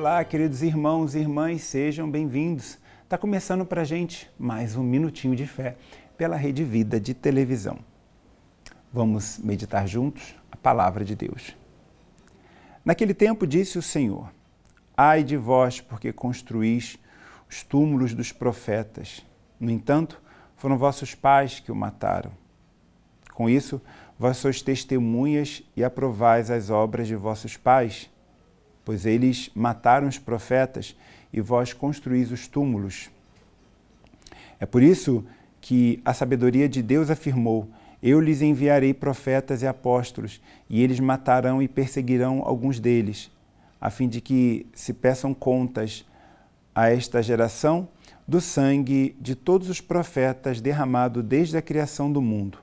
Olá, queridos irmãos e irmãs, sejam bem-vindos. Está começando para a gente mais um Minutinho de Fé pela Rede Vida de televisão. Vamos meditar juntos a palavra de Deus. Naquele tempo disse o Senhor: Ai de vós, porque construís os túmulos dos profetas. No entanto, foram vossos pais que o mataram. Com isso, vós sois testemunhas e aprovais as obras de vossos pais pois eles mataram os profetas e vós construís os túmulos. É por isso que a sabedoria de Deus afirmou: Eu lhes enviarei profetas e apóstolos, e eles matarão e perseguirão alguns deles, a fim de que se peçam contas a esta geração do sangue de todos os profetas derramado desde a criação do mundo,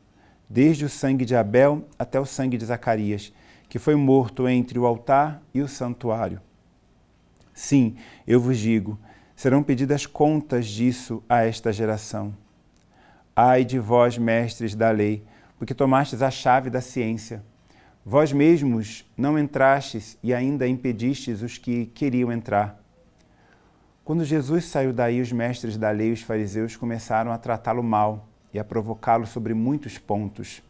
desde o sangue de Abel até o sangue de Zacarias que foi morto entre o altar e o santuário. Sim, eu vos digo, serão pedidas contas disso a esta geração. Ai de vós, mestres da lei, porque tomastes a chave da ciência. Vós mesmos não entrastes e ainda impedistes os que queriam entrar. Quando Jesus saiu daí, os mestres da lei e os fariseus começaram a tratá-lo mal e a provocá-lo sobre muitos pontos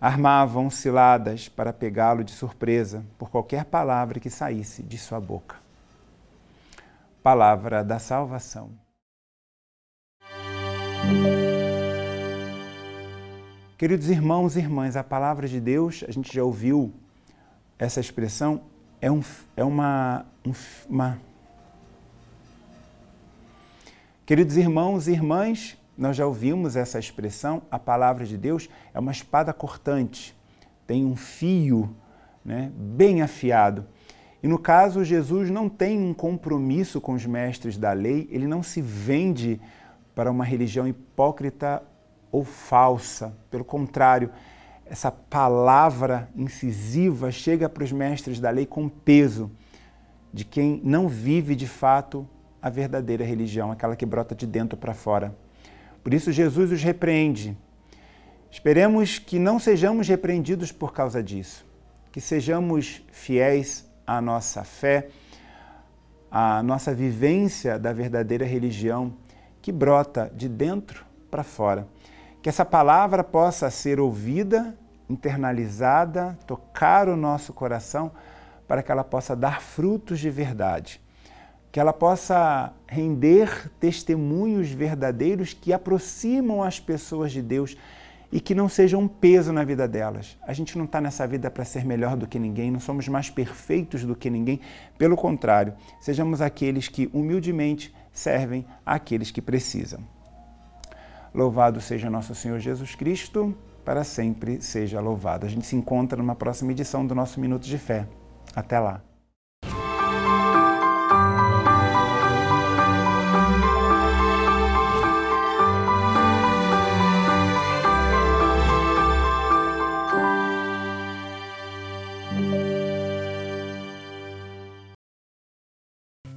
armavam ciladas para pegá-lo de surpresa por qualquer palavra que saísse de sua boca. Palavra da salvação. Queridos irmãos e irmãs, a palavra de Deus, a gente já ouviu essa expressão, é, um, é uma, um, uma. Queridos irmãos e irmãs, nós já ouvimos essa expressão, a palavra de Deus é uma espada cortante, tem um fio né, bem afiado. E no caso, Jesus não tem um compromisso com os mestres da lei, ele não se vende para uma religião hipócrita ou falsa. Pelo contrário, essa palavra incisiva chega para os mestres da lei com peso de quem não vive de fato a verdadeira religião, aquela que brota de dentro para fora. Por isso, Jesus os repreende. Esperemos que não sejamos repreendidos por causa disso, que sejamos fiéis à nossa fé, à nossa vivência da verdadeira religião que brota de dentro para fora. Que essa palavra possa ser ouvida, internalizada, tocar o nosso coração, para que ela possa dar frutos de verdade que ela possa render testemunhos verdadeiros que aproximam as pessoas de Deus e que não sejam um peso na vida delas. A gente não está nessa vida para ser melhor do que ninguém, não somos mais perfeitos do que ninguém. Pelo contrário, sejamos aqueles que humildemente servem àqueles que precisam. Louvado seja nosso Senhor Jesus Cristo, para sempre seja louvado. A gente se encontra numa próxima edição do nosso Minuto de Fé. Até lá.